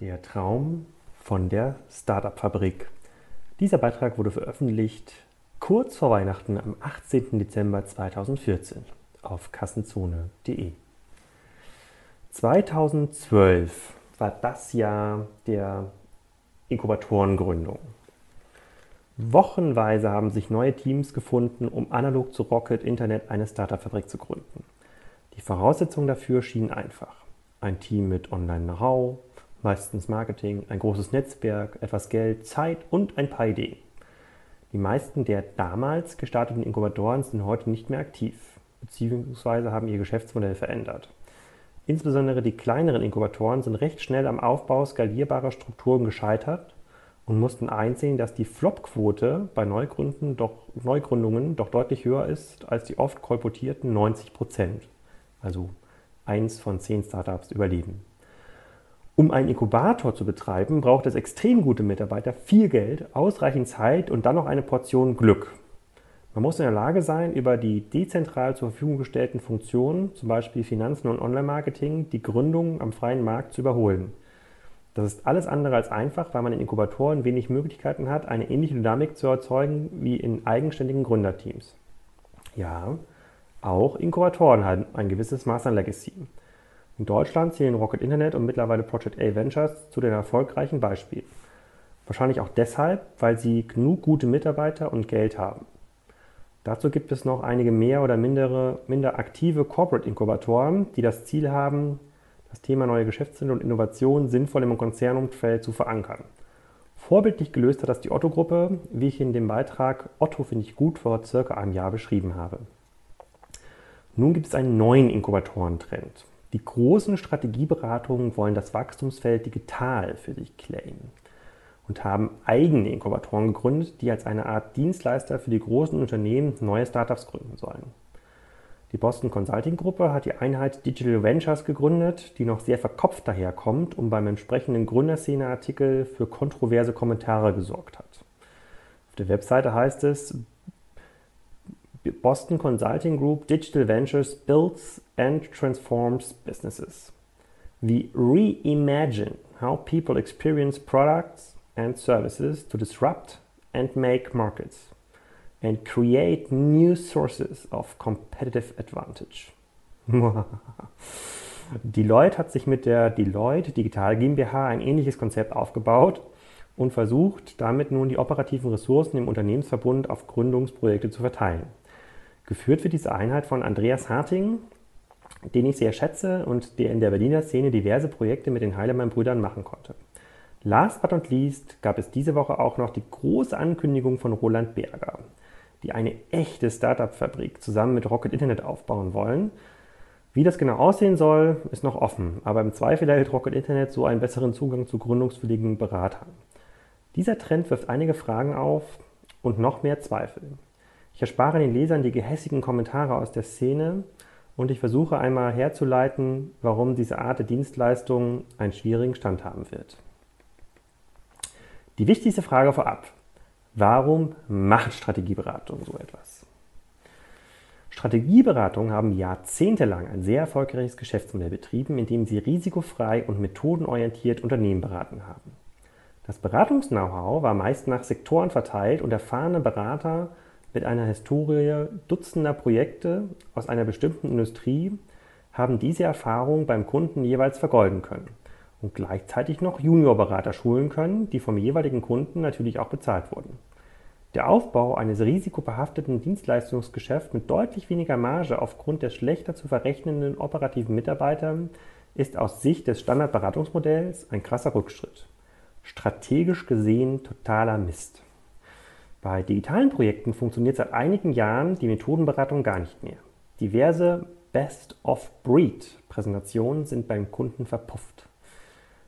Der Traum von der Startup-Fabrik. Dieser Beitrag wurde veröffentlicht kurz vor Weihnachten am 18. Dezember 2014 auf kassenzone.de. 2012 war das Jahr der Inkubatorengründung. Wochenweise haben sich neue Teams gefunden, um analog zu Rocket Internet eine Startup-Fabrik zu gründen. Die Voraussetzungen dafür schienen einfach. Ein Team mit Online-Know-how, meistens Marketing, ein großes Netzwerk, etwas Geld, Zeit und ein paar Ideen. Die meisten der damals gestarteten Inkubatoren sind heute nicht mehr aktiv, beziehungsweise haben ihr Geschäftsmodell verändert. Insbesondere die kleineren Inkubatoren sind recht schnell am Aufbau skalierbarer Strukturen gescheitert und mussten einsehen, dass die Flop-Quote bei Neugründen doch, Neugründungen doch deutlich höher ist als die oft kolportierten 90 Prozent. Also eins von zehn Startups überleben. Um einen Inkubator zu betreiben, braucht es extrem gute Mitarbeiter, viel Geld, ausreichend Zeit und dann noch eine Portion Glück. Man muss in der Lage sein, über die dezentral zur Verfügung gestellten Funktionen, zum Beispiel Finanzen und Online-Marketing, die Gründung am freien Markt zu überholen. Das ist alles andere als einfach, weil man in Inkubatoren wenig Möglichkeiten hat, eine ähnliche Dynamik zu erzeugen wie in eigenständigen Gründerteams. Ja, auch Inkubatoren haben ein gewisses Maß an Legacy. In Deutschland zählen Rocket Internet und mittlerweile Project A Ventures zu den erfolgreichen Beispielen. Wahrscheinlich auch deshalb, weil sie genug gute Mitarbeiter und Geld haben. Dazu gibt es noch einige mehr oder mindere, minder aktive Corporate-Inkubatoren, die das Ziel haben, das Thema neue Geschäftsmodelle und Innovation sinnvoll im Konzernumfeld zu verankern. Vorbildlich gelöst hat das die Otto-Gruppe, wie ich in dem Beitrag Otto finde ich gut vor circa einem Jahr beschrieben habe. Nun gibt es einen neuen Inkubatorentrend. Die großen Strategieberatungen wollen das Wachstumsfeld digital für sich claimen und haben eigene Inkubatoren gegründet, die als eine Art Dienstleister für die großen Unternehmen neue Startups gründen sollen. Die Boston Consulting Gruppe hat die Einheit Digital Ventures gegründet, die noch sehr verkopft daherkommt und beim entsprechenden Gründerszene-Artikel für kontroverse Kommentare gesorgt hat. Auf der Webseite heißt es, Boston Consulting Group Digital Ventures builds and transforms businesses. We reimagine how people experience products and services to disrupt and make markets and create new sources of competitive advantage. Deloitte hat sich mit der Deloitte Digital GmbH ein ähnliches Konzept aufgebaut und versucht, damit nun die operativen Ressourcen im Unternehmensverbund auf Gründungsprojekte zu verteilen. Geführt wird diese Einheit von Andreas Harting, den ich sehr schätze und der in der Berliner Szene diverse Projekte mit den Heilemann-Brüdern machen konnte. Last but not least gab es diese Woche auch noch die große Ankündigung von Roland Berger, die eine echte Startup-Fabrik zusammen mit Rocket Internet aufbauen wollen. Wie das genau aussehen soll, ist noch offen, aber im Zweifel erhält Rocket Internet so einen besseren Zugang zu gründungswilligen Beratern. Dieser Trend wirft einige Fragen auf und noch mehr Zweifel. Ich erspare den Lesern die gehässigen Kommentare aus der Szene und ich versuche einmal herzuleiten, warum diese Art der Dienstleistung einen schwierigen Stand haben wird. Die wichtigste Frage vorab. Warum macht Strategieberatung so etwas? Strategieberatungen haben jahrzehntelang ein sehr erfolgreiches Geschäftsmodell betrieben, in dem sie risikofrei und methodenorientiert Unternehmen beraten haben. Das Beratungs-Know-how war meist nach Sektoren verteilt und erfahrene Berater mit einer Historie dutzender Projekte aus einer bestimmten Industrie haben diese Erfahrung beim Kunden jeweils vergolden können und gleichzeitig noch Juniorberater schulen können, die vom jeweiligen Kunden natürlich auch bezahlt wurden. Der Aufbau eines risikobehafteten Dienstleistungsgeschäfts mit deutlich weniger Marge aufgrund der schlechter zu verrechnenden operativen Mitarbeiter ist aus Sicht des Standardberatungsmodells ein krasser Rückschritt. Strategisch gesehen totaler Mist. Bei digitalen Projekten funktioniert seit einigen Jahren die Methodenberatung gar nicht mehr. Diverse Best-of-Breed-Präsentationen sind beim Kunden verpufft.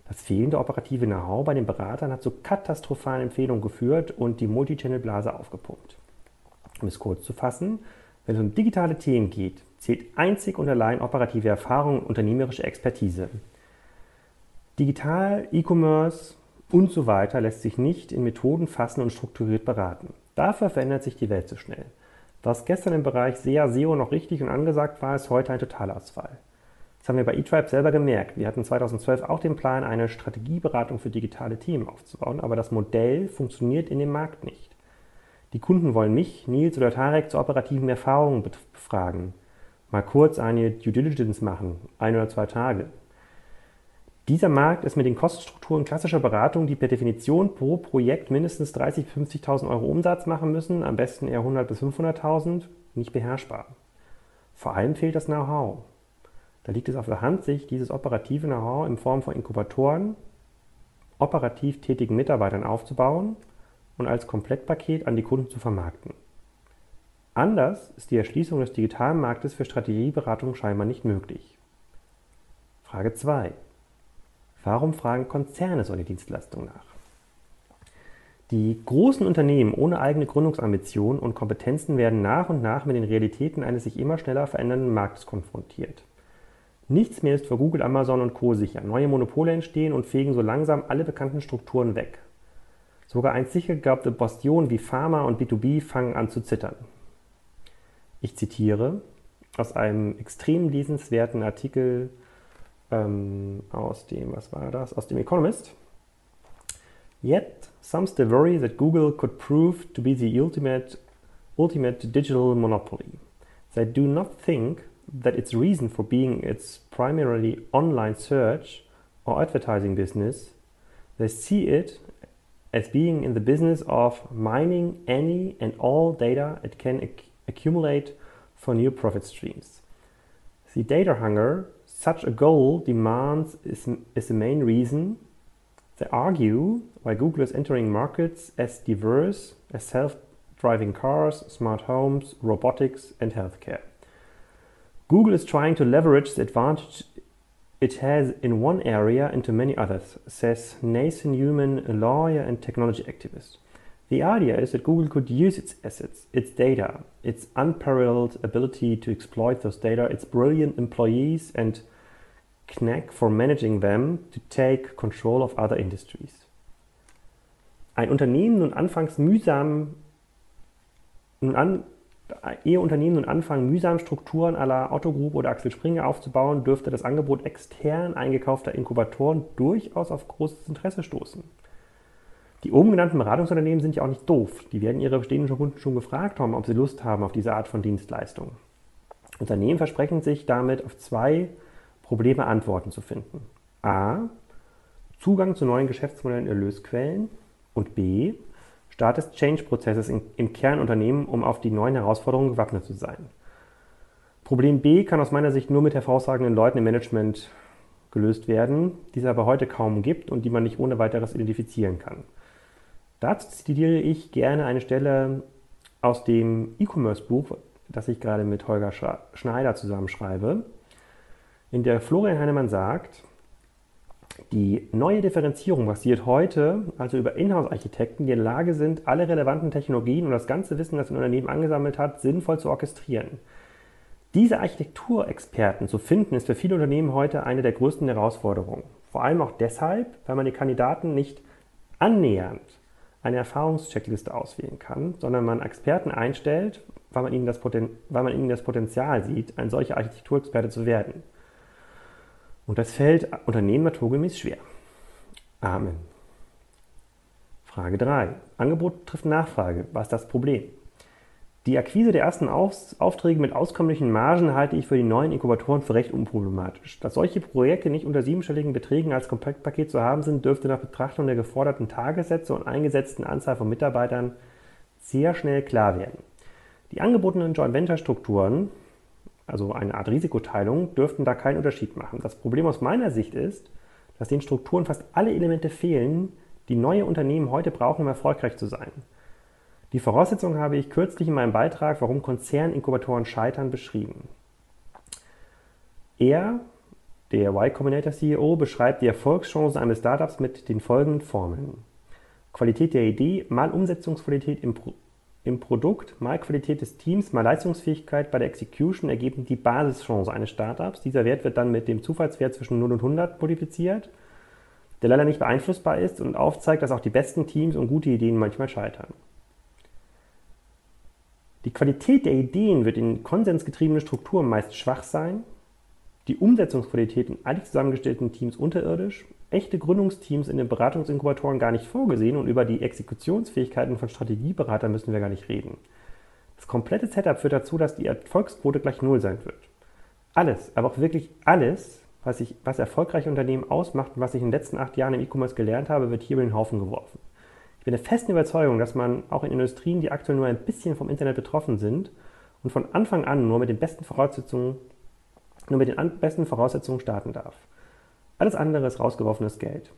Das fehlende operative Know-how bei den Beratern hat zu katastrophalen Empfehlungen geführt und die Multichannel-Blase aufgepumpt. Um es kurz zu fassen, wenn es um digitale Themen geht, zählt einzig und allein operative Erfahrung und unternehmerische Expertise. Digital, E-Commerce, und so weiter lässt sich nicht in Methoden fassen und strukturiert beraten. Dafür verändert sich die Welt zu so schnell. Was gestern im Bereich SEA SEO noch richtig und angesagt war, ist heute ein Totalausfall. Das haben wir bei eTribe selber gemerkt. Wir hatten 2012 auch den Plan, eine Strategieberatung für digitale Themen aufzubauen, aber das Modell funktioniert in dem Markt nicht. Die Kunden wollen mich, Nils oder Tarek zur operativen Erfahrung befragen. Mal kurz eine Due Diligence machen, ein oder zwei Tage. Dieser Markt ist mit den Kostenstrukturen klassischer Beratung, die per Definition pro Projekt mindestens 30.000 bis 50.000 Euro Umsatz machen müssen, am besten eher 100.000 bis 500.000, nicht beherrschbar. Vor allem fehlt das Know-how. Da liegt es auf der Hand, sich dieses operative Know-how in Form von Inkubatoren, operativ tätigen Mitarbeitern aufzubauen und als Komplettpaket an die Kunden zu vermarkten. Anders ist die Erschließung des digitalen Marktes für Strategieberatung scheinbar nicht möglich. Frage 2. Warum fragen Konzerne solche Dienstleistungen nach? Die großen Unternehmen ohne eigene Gründungsambitionen und Kompetenzen werden nach und nach mit den Realitäten eines sich immer schneller verändernden Marktes konfrontiert. Nichts mehr ist für Google, Amazon und Co. sicher. Neue Monopole entstehen und fegen so langsam alle bekannten Strukturen weg. Sogar einst sicher geglaubte Bastionen wie Pharma und B2B fangen an zu zittern. Ich zitiere aus einem extrem lesenswerten Artikel ähm, aus dem, was war das? Aus dem Economist. Yet, some still worry that Google could prove to be the ultimate, ultimate digital monopoly. They do not think that its reason for being its primarily online search or advertising business, they see it as being in the business of mining any and all data it can ac accumulate for new profit streams. The data hunger such a goal demands is, is the main reason they argue why Google is entering markets as diverse as self driving cars, smart homes, robotics, and healthcare. Google is trying to leverage the advantage it has in one area into many others, says Nathan Newman, a lawyer and technology activist. The idea is that Google could use its assets, its data, its unparalleled ability to exploit those data, its brilliant employees, and knack for managing them to take control of other industries. Ein Unternehmen nun anfangs mühsam, nun an, ehe Unternehmen nun anfangen, mühsam Strukturen aller Otto Group oder Axel Springer aufzubauen, dürfte das Angebot extern eingekaufter Inkubatoren durchaus auf großes Interesse stoßen. Die oben genannten Beratungsunternehmen sind ja auch nicht doof. Die werden ihre bestehenden Kunden schon gefragt haben, ob sie Lust haben auf diese Art von Dienstleistung. Unternehmen versprechen sich damit auf zwei Probleme Antworten zu finden. A. Zugang zu neuen Geschäftsmodellen und Erlösquellen. Und B. Start des Change-Prozesses im Kernunternehmen, um auf die neuen Herausforderungen gewappnet zu sein. Problem B kann aus meiner Sicht nur mit hervorragenden Leuten im Management gelöst werden, die es aber heute kaum gibt und die man nicht ohne weiteres identifizieren kann. Dazu zitiere ich gerne eine Stelle aus dem E-Commerce-Buch, das ich gerade mit Holger Schneider zusammenschreibe, in der Florian Heinemann sagt, die neue Differenzierung basiert heute also über Inhouse-Architekten, die in der Lage sind, alle relevanten Technologien und das ganze Wissen, das ein Unternehmen angesammelt hat, sinnvoll zu orchestrieren. Diese Architekturexperten zu finden, ist für viele Unternehmen heute eine der größten Herausforderungen. Vor allem auch deshalb, weil man die Kandidaten nicht annähernd eine Erfahrungscheckliste auswählen kann, sondern man Experten einstellt, weil man ihnen das, Poten weil man ihnen das Potenzial sieht, ein solcher Architekturexperte zu werden. Und das fällt Unternehmen naturgemäß schwer. Amen. Frage 3. Angebot trifft Nachfrage. Was ist das Problem? Die Akquise der ersten Aufträge mit auskömmlichen Margen halte ich für die neuen Inkubatoren für recht unproblematisch. Dass solche Projekte nicht unter siebenstelligen Beträgen als Komplettpaket zu haben sind, dürfte nach Betrachtung der geforderten Tagessätze und eingesetzten Anzahl von Mitarbeitern sehr schnell klar werden. Die angebotenen Joint Venture Strukturen also eine Art Risikoteilung, dürften da keinen Unterschied machen. Das Problem aus meiner Sicht ist, dass den Strukturen fast alle Elemente fehlen, die neue Unternehmen heute brauchen, um erfolgreich zu sein. Die Voraussetzungen habe ich kürzlich in meinem Beitrag, warum Konzerninkubatoren scheitern, beschrieben. Er, der Y Combinator CEO, beschreibt die Erfolgschancen eines Startups mit den folgenden Formeln. Qualität der Idee mal Umsetzungsqualität im Pro im Produkt, mal Qualität des Teams, mal Leistungsfähigkeit bei der Execution ergeben die Basischance eines Startups. Dieser Wert wird dann mit dem Zufallswert zwischen 0 und 100 multipliziert, der leider nicht beeinflussbar ist und aufzeigt, dass auch die besten Teams und gute Ideen manchmal scheitern. Die Qualität der Ideen wird in konsensgetriebenen Strukturen meist schwach sein. die Umsetzungsqualität in eilig zusammengestellten Teams unterirdisch, echte Gründungsteams in den Beratungsinkubatoren gar nicht vorgesehen und über die Exekutionsfähigkeiten von Strategieberatern müssen wir gar nicht reden. Das komplette Setup führt dazu, dass die Erfolgsquote gleich Null sein wird. Alles, aber auch wirklich alles, was, ich, was erfolgreiche Unternehmen ausmacht und was ich in den letzten acht Jahren im E-Commerce gelernt habe, wird hier über den Haufen geworfen. Ich bin der festen Überzeugung, dass man auch in Industrien, die aktuell nur ein bisschen vom Internet betroffen sind und von Anfang an nur mit den besten Voraussetzungen, nur mit den besten Voraussetzungen starten darf. Alles andere ist rausgeworfenes Geld.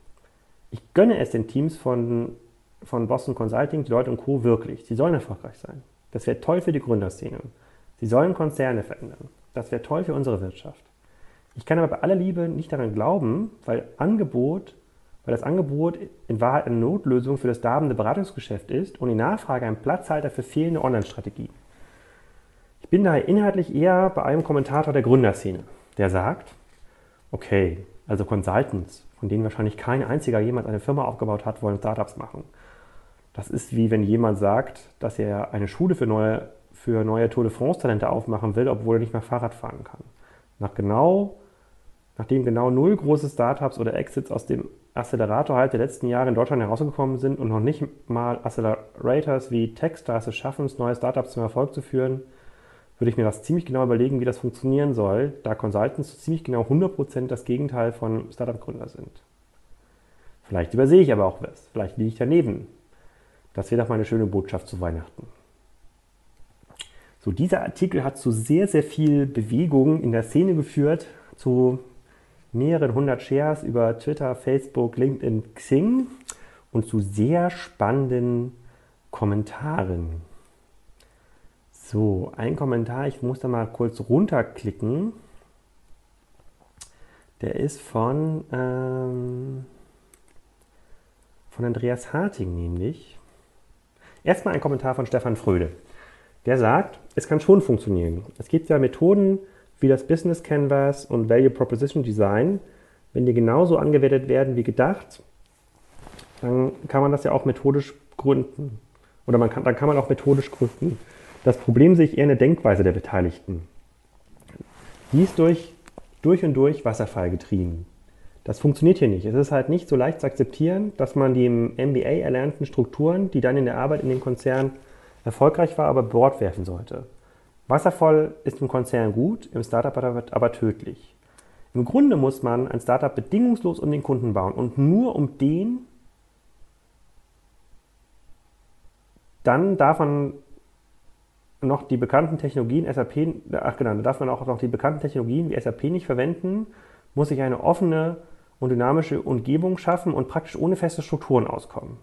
Ich gönne es den Teams von, von Boston Consulting, Deloitte und Co. wirklich. Sie sollen erfolgreich sein. Das wäre toll für die Gründerszene. Sie sollen Konzerne verändern. Das wäre toll für unsere Wirtschaft. Ich kann aber bei aller Liebe nicht daran glauben, weil Angebot, weil das Angebot in Wahrheit eine Notlösung für das darbende Beratungsgeschäft ist und die Nachfrage ein Platzhalter für fehlende Online-Strategie. Ich bin daher inhaltlich eher bei einem Kommentator der Gründerszene, der sagt, okay, also Consultants, von denen wahrscheinlich kein einziger jemals eine Firma aufgebaut hat, wollen Startups machen. Das ist wie wenn jemand sagt, dass er eine Schule für neue, für neue Tour de France-Talente aufmachen will, obwohl er nicht mehr Fahrrad fahren kann. Nach genau, nachdem genau null große Startups oder Exits aus dem Accelerator halt der letzten Jahre in Deutschland herausgekommen sind und noch nicht mal Accelerators wie Techstars es schaffen, neue Startups zum Erfolg zu führen, würde ich mir das ziemlich genau überlegen, wie das funktionieren soll, da Consultants ziemlich genau 100% das Gegenteil von Startup-Gründer sind. Vielleicht übersehe ich aber auch was, vielleicht liege ich daneben. Das wäre doch mal eine schöne Botschaft zu Weihnachten. So, dieser Artikel hat zu sehr, sehr viel Bewegung in der Szene geführt, zu mehreren hundert Shares über Twitter, Facebook, LinkedIn, Xing und zu sehr spannenden Kommentaren. So, ein Kommentar, ich muss da mal kurz runterklicken. Der ist von, ähm, von Andreas Harting nämlich. Erstmal ein Kommentar von Stefan Fröde. Der sagt, es kann schon funktionieren. Es gibt ja Methoden wie das Business Canvas und Value Proposition Design. Wenn die genauso angewendet werden wie gedacht, dann kann man das ja auch methodisch gründen. Oder man kann, dann kann man auch methodisch gründen. Das Problem sehe ich eher in der Denkweise der Beteiligten. Die ist durch, durch und durch Wasserfall getrieben. Das funktioniert hier nicht. Es ist halt nicht so leicht zu akzeptieren, dass man die im MBA erlernten Strukturen, die dann in der Arbeit in den Konzernen erfolgreich war, aber Bord werfen sollte. Wasserfall ist im Konzern gut, im Startup aber tödlich. Im Grunde muss man ein Startup bedingungslos um den Kunden bauen und nur um den, dann darf man noch die bekannten Technologien SAP, ach genau, da darf man auch noch die bekannten Technologien wie SAP nicht verwenden, muss sich eine offene und dynamische Umgebung schaffen und praktisch ohne feste Strukturen auskommen.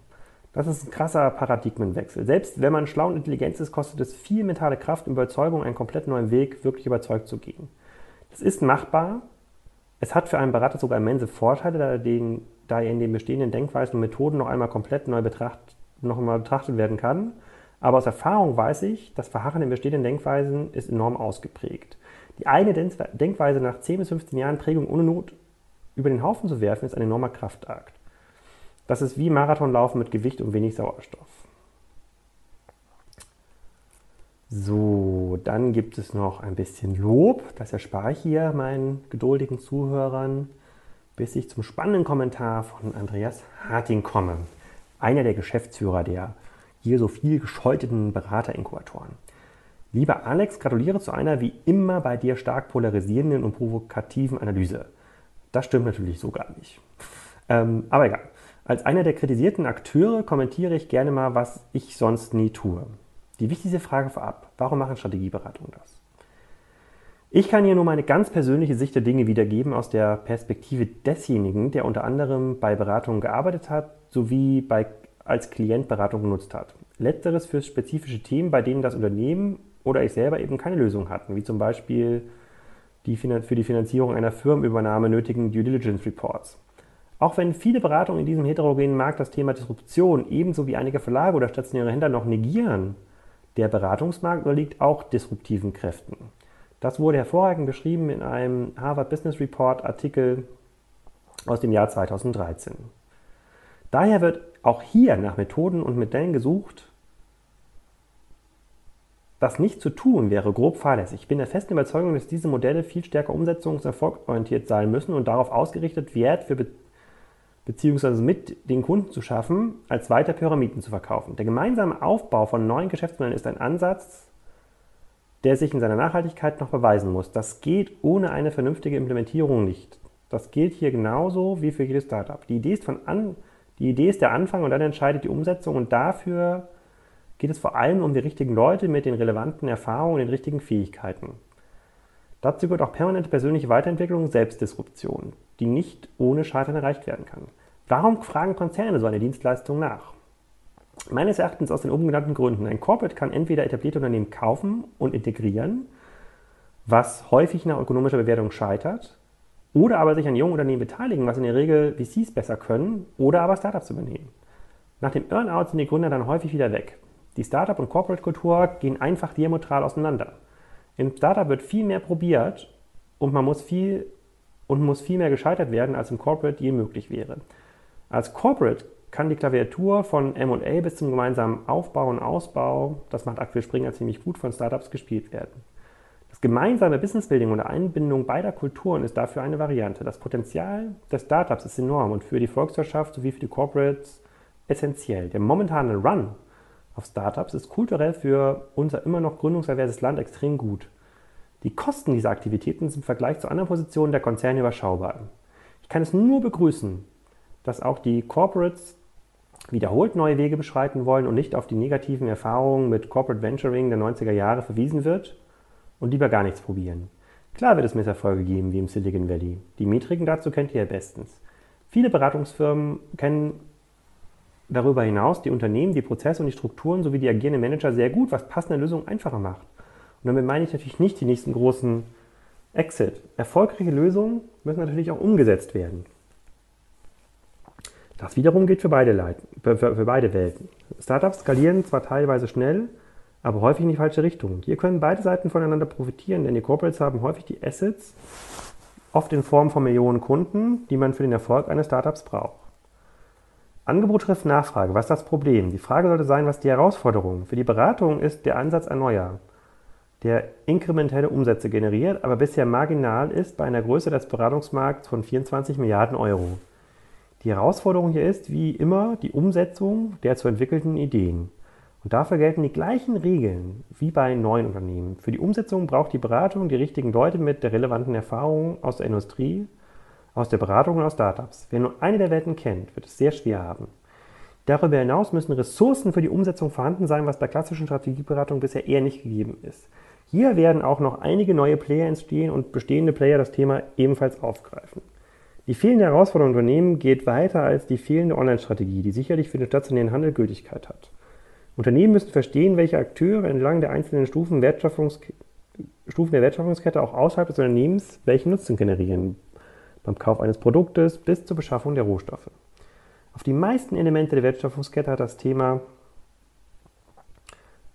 Das ist ein krasser Paradigmenwechsel. Selbst wenn man schlau und intelligent ist, kostet es viel mentale Kraft und Überzeugung, einen komplett neuen Weg wirklich überzeugt zu gehen. Das ist machbar. Es hat für einen Berater sogar immense Vorteile, da, den, da er in den bestehenden Denkweisen und Methoden noch einmal komplett neu betracht, noch einmal betrachtet werden kann. Aber aus Erfahrung weiß ich, das Verharren in bestehenden Denkweisen ist enorm ausgeprägt. Die eine Denkweise nach 10 bis 15 Jahren Prägung ohne Not über den Haufen zu werfen, ist ein enormer Kraftakt. Das ist wie Marathonlaufen mit Gewicht und wenig Sauerstoff. So, dann gibt es noch ein bisschen Lob. Das erspare ich hier meinen geduldigen Zuhörern, bis ich zum spannenden Kommentar von Andreas Harting komme. Einer der Geschäftsführer der hier so viel gescholteten Beraterinkubatoren. Lieber Alex, gratuliere zu einer wie immer bei dir stark polarisierenden und provokativen Analyse. Das stimmt natürlich so gar nicht. Ähm, aber egal. Als einer der kritisierten Akteure kommentiere ich gerne mal, was ich sonst nie tue. Die wichtigste Frage vorab, warum machen Strategieberatungen das? Ich kann hier nur meine ganz persönliche Sicht der Dinge wiedergeben aus der Perspektive desjenigen, der unter anderem bei Beratungen gearbeitet hat, sowie bei, als Klient Beratung genutzt hat. Letzteres für spezifische Themen, bei denen das Unternehmen oder ich selber eben keine Lösung hatten, wie zum Beispiel die für die Finanzierung einer Firmenübernahme nötigen Due Diligence Reports. Auch wenn viele Beratungen in diesem heterogenen Markt das Thema Disruption ebenso wie einige Verlage oder stationäre Händler noch negieren, der Beratungsmarkt unterliegt auch disruptiven Kräften. Das wurde hervorragend beschrieben in einem Harvard Business Report Artikel aus dem Jahr 2013. Daher wird auch hier nach Methoden und Modellen gesucht, Das nicht zu tun wäre grob fahrlässig. Ich bin der festen Überzeugung, dass diese Modelle viel stärker umsetzungs- und erfolgsorientiert sein müssen und darauf ausgerichtet, Wert für Be beziehungsweise mit den Kunden zu schaffen, als weiter Pyramiden zu verkaufen. Der gemeinsame Aufbau von neuen Geschäftsmodellen ist ein Ansatz, der sich in seiner Nachhaltigkeit noch beweisen muss. Das geht ohne eine vernünftige Implementierung nicht. Das gilt hier genauso wie für jedes Startup. Die Idee ist, von an, die Idee ist der Anfang und dann entscheidet die Umsetzung und dafür geht es vor allem um die richtigen Leute mit den relevanten Erfahrungen und den richtigen Fähigkeiten. Dazu gehört auch permanente persönliche Weiterentwicklung und Selbstdisruption, die nicht ohne Scheitern erreicht werden kann. Warum fragen Konzerne so eine Dienstleistung nach? Meines Erachtens aus den oben genannten Gründen. Ein Corporate kann entweder etablierte Unternehmen kaufen und integrieren, was häufig nach ökonomischer Bewertung scheitert, oder aber sich an jungen Unternehmen beteiligen, was in der Regel VCs besser können, oder aber Startups übernehmen. Nach dem Earnout sind die Gründer dann häufig wieder weg. Die Startup- und Corporate-Kultur gehen einfach diametral auseinander. Im Startup wird viel mehr probiert und man muss viel und muss viel mehr gescheitert werden, als im Corporate je möglich wäre. Als Corporate kann die Klaviatur von M&A bis zum gemeinsamen Aufbau und Ausbau, das macht aktuell Springer ziemlich gut, von Startups gespielt werden. Das gemeinsame Businessbuilding und Einbindung beider Kulturen ist dafür eine Variante. Das Potenzial des Startups ist enorm und für die Volkswirtschaft sowie für die Corporates essentiell. Der momentane Run auf Startups ist kulturell für unser immer noch gründungserwehrtes Land extrem gut. Die Kosten dieser Aktivitäten sind im Vergleich zu anderen Positionen der Konzerne überschaubar. Ich kann es nur begrüßen, dass auch die Corporates wiederholt neue Wege beschreiten wollen und nicht auf die negativen Erfahrungen mit Corporate Venturing der 90er Jahre verwiesen wird und lieber gar nichts probieren. Klar wird es Misserfolge geben wie im Silicon Valley. Die Metriken dazu kennt ihr ja bestens. Viele Beratungsfirmen kennen darüber hinaus die Unternehmen, die Prozesse und die Strukturen sowie die agierenden Manager sehr gut, was passende Lösungen einfacher macht. Und damit meine ich natürlich nicht die nächsten großen Exit. Erfolgreiche Lösungen müssen natürlich auch umgesetzt werden. Das wiederum gilt für beide, Leiten, für, für beide Welten. Startups skalieren zwar teilweise schnell, aber häufig in die falsche Richtung. Hier können beide Seiten voneinander profitieren, denn die Corporates haben häufig die Assets, oft in Form von Millionen Kunden, die man für den Erfolg eines Startups braucht. Angebot trifft Nachfrage. Was ist das Problem? Die Frage sollte sein, was die Herausforderung? Für die Beratung ist der Ansatz ein neuer, der inkrementelle Umsätze generiert, aber bisher marginal ist bei einer Größe des Beratungsmarkts von 24 Milliarden Euro. Die Herausforderung hier ist, wie immer, die Umsetzung der zu entwickelten Ideen. Und dafür gelten die gleichen Regeln wie bei neuen Unternehmen. Für die Umsetzung braucht die Beratung die richtigen Leute mit der relevanten Erfahrung aus der Industrie, aus der Beratung und aus Startups. Wer nur eine der Welten kennt, wird es sehr schwer haben. Darüber hinaus müssen Ressourcen für die Umsetzung vorhanden sein, was bei klassischen Strategieberatung bisher eher nicht gegeben ist. Hier werden auch noch einige neue Player entstehen und bestehende Player das Thema ebenfalls aufgreifen. Die fehlende Herausforderung Unternehmen geht weiter als die fehlende Online-Strategie, die sicherlich für den stationären Handel Gültigkeit hat. Unternehmen müssen verstehen, welche Akteure entlang der einzelnen Stufen, Stufen der Wertschöpfungskette auch außerhalb des Unternehmens welchen Nutzen generieren, beim Kauf eines Produktes bis zur Beschaffung der Rohstoffe. Auf die meisten Elemente der Wertschöpfungskette hat das Thema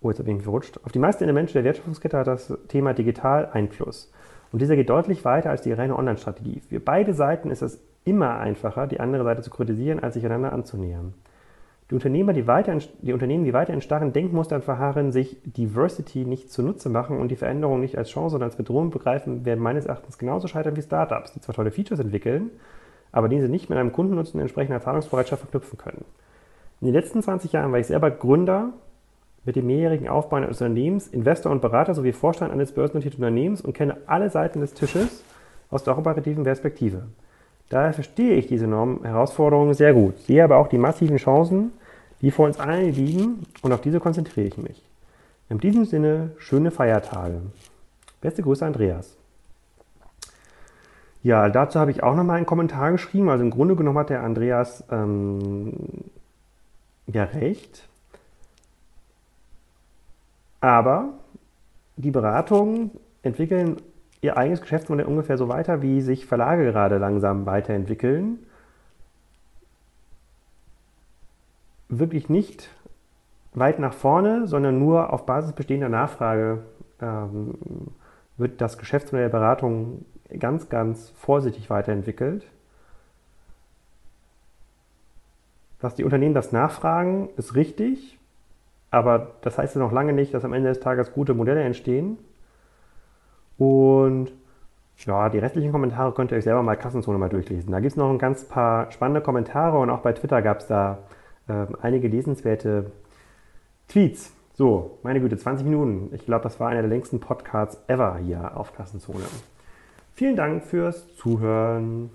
Oh, jetzt habe ich mich verrutscht. Auf die meisten Elemente der Wertschöpfungskette hat das Thema digital Einfluss. Und dieser geht deutlich weiter als die reine Online-Strategie. Für beide Seiten ist es immer einfacher, die andere Seite zu kritisieren, als sich einander anzunähern. Die, Unternehmer, die, weiter die Unternehmen, die weiter in starren Denkmustern verharren, sich Diversity nicht zunutze machen und die Veränderung nicht als Chance, sondern als Bedrohung begreifen, werden meines Erachtens genauso scheitern wie Startups, die zwar tolle Features entwickeln, aber diese nicht mit einem Kundennutzen entsprechender Zahlungsbereitschaft verknüpfen können. In den letzten 20 Jahren war ich selber Gründer mit dem mehrjährigen Aufbau eines Unternehmens, Investor und Berater sowie Vorstand eines börsennotierten Unternehmens und kenne alle Seiten des Tisches aus der operativen Perspektive. Daher verstehe ich diese enormen Herausforderungen sehr gut, sehe aber auch die massiven Chancen, die vor uns allen liegen und auf diese konzentriere ich mich. In diesem Sinne, schöne Feiertage. Beste Grüße, Andreas. Ja, dazu habe ich auch nochmal einen Kommentar geschrieben. Also im Grunde genommen hat der Andreas ähm, ja recht. Aber die Beratungen entwickeln ihr eigenes Geschäftsmodell ungefähr so weiter, wie sich Verlage gerade langsam weiterentwickeln. Wirklich nicht weit nach vorne, sondern nur auf Basis bestehender Nachfrage ähm, wird das Geschäftsmodell der Beratung ganz, ganz vorsichtig weiterentwickelt. Dass die Unternehmen das nachfragen, ist richtig. Aber das heißt ja noch lange nicht, dass am Ende des Tages gute Modelle entstehen. Und ja, die restlichen Kommentare könnt ihr euch selber mal Kassenzone mal durchlesen. Da gibt es noch ein ganz paar spannende Kommentare und auch bei Twitter gab es da äh, einige lesenswerte Tweets. So, meine Güte, 20 Minuten. Ich glaube, das war einer der längsten Podcasts ever hier auf Kassenzone. Vielen Dank fürs Zuhören.